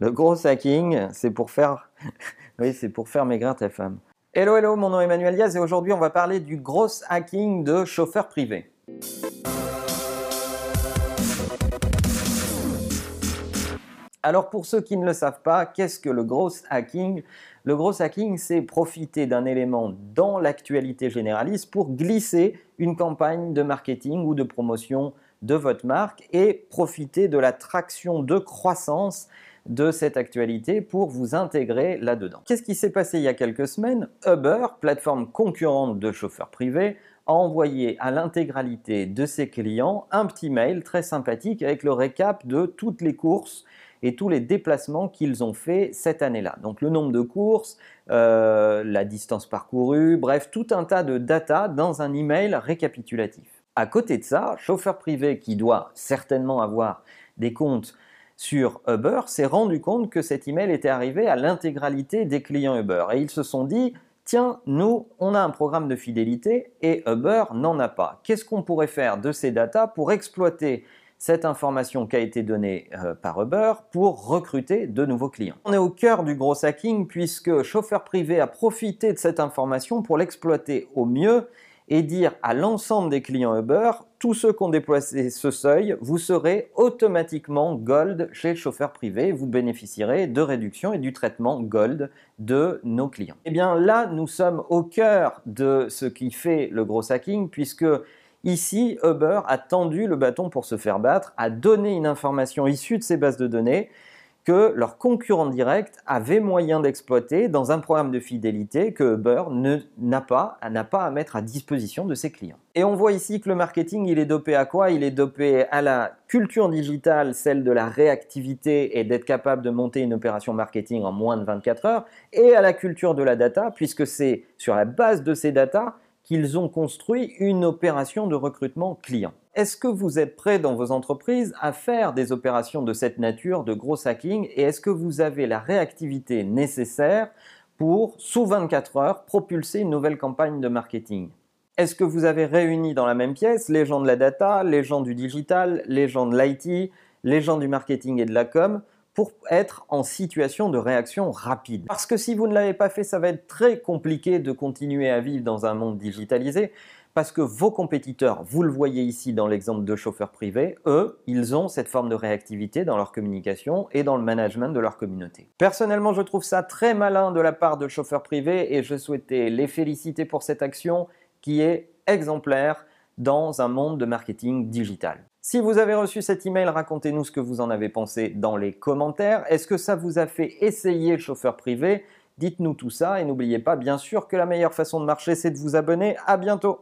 Le gros hacking, c'est pour faire, oui, c'est pour faire maigrir ta femme. Hello, hello, mon nom est Emmanuel Diaz et aujourd'hui on va parler du gros hacking de chauffeurs privés. Alors pour ceux qui ne le savent pas, qu'est-ce que le gros hacking? Le gros hacking, c'est profiter d'un élément dans l'actualité généraliste pour glisser une campagne de marketing ou de promotion de votre marque et profiter de la traction de croissance de cette actualité pour vous intégrer là-dedans. Qu'est-ce qui s'est passé il y a quelques semaines? Uber, plateforme concurrente de chauffeurs privés, a envoyé à l'intégralité de ses clients un petit mail très sympathique avec le récap de toutes les courses et tous les déplacements qu'ils ont fait cette année-là. Donc le nombre de courses, euh, la distance parcourue, bref, tout un tas de data dans un email récapitulatif. À côté de ça, chauffeur privé qui doit certainement avoir des comptes sur Uber s'est rendu compte que cet email était arrivé à l'intégralité des clients Uber. Et ils se sont dit, tiens, nous, on a un programme de fidélité et Uber n'en a pas. Qu'est-ce qu'on pourrait faire de ces datas pour exploiter cette information qui a été donnée euh, par Uber pour recruter de nouveaux clients? On est au cœur du gros hacking puisque chauffeur privé a profité de cette information pour l'exploiter au mieux et dire à l'ensemble des clients Uber, tous ceux qui ont déplacé ce seuil, vous serez automatiquement Gold chez le chauffeur privé, vous bénéficierez de réduction et du traitement Gold de nos clients. Et eh bien là, nous sommes au cœur de ce qui fait le gros hacking, puisque ici, Uber a tendu le bâton pour se faire battre, a donné une information issue de ces bases de données, que leurs concurrents directs avaient moyen d'exploiter dans un programme de fidélité que Uber n'a pas, pas à mettre à disposition de ses clients. Et on voit ici que le marketing, il est dopé à quoi? Il est dopé à la culture digitale, celle de la réactivité et d'être capable de monter une opération marketing en moins de 24 heures, et à la culture de la data, puisque c'est sur la base de ces data qu'ils ont construit une opération de recrutement client. Est-ce que vous êtes prêts dans vos entreprises à faire des opérations de cette nature, de gros hacking, et est-ce que vous avez la réactivité nécessaire pour, sous 24 heures, propulser une nouvelle campagne de marketing? Est-ce que vous avez réuni dans la même pièce les gens de la data, les gens du digital, les gens de l'IT, les gens du marketing et de la com pour être en situation de réaction rapide. Parce que si vous ne l'avez pas fait, ça va être très compliqué de continuer à vivre dans un monde digitalisé parce que vos compétiteurs, vous le voyez ici dans l'exemple de chauffeurs privés, eux, ils ont cette forme de réactivité dans leur communication et dans le management de leur communauté. Personnellement, je trouve ça très malin de la part de chauffeurs privés et je souhaitais les féliciter pour cette action qui est exemplaire dans un monde de marketing digital. Si vous avez reçu cet email, racontez-nous ce que vous en avez pensé dans les commentaires. Est-ce que ça vous a fait essayer le chauffeur privé? Dites-nous tout ça et n'oubliez pas bien sûr que la meilleure façon de marcher c'est de vous abonner. À bientôt